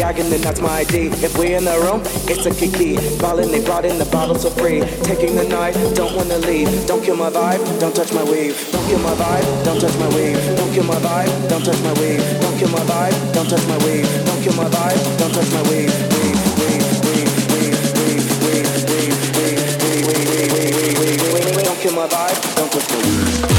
gagging, then that's my ID. If we in the room, it's a kiki. Ballin', they brought in the bottles for free. Taking the night, don't wanna leave. Don't kill my vibe, don't touch my weave. Don't kill my vibe, don't touch my weave. Don't kill my vibe, don't touch my weave. Don't kill my vibe, don't touch my weave. Don't kill my vibe, don't touch my weave. Don't kill my vibe, don't touch my weave.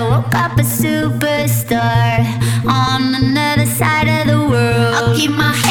I woke up a superstar on another side of the world. I'll keep my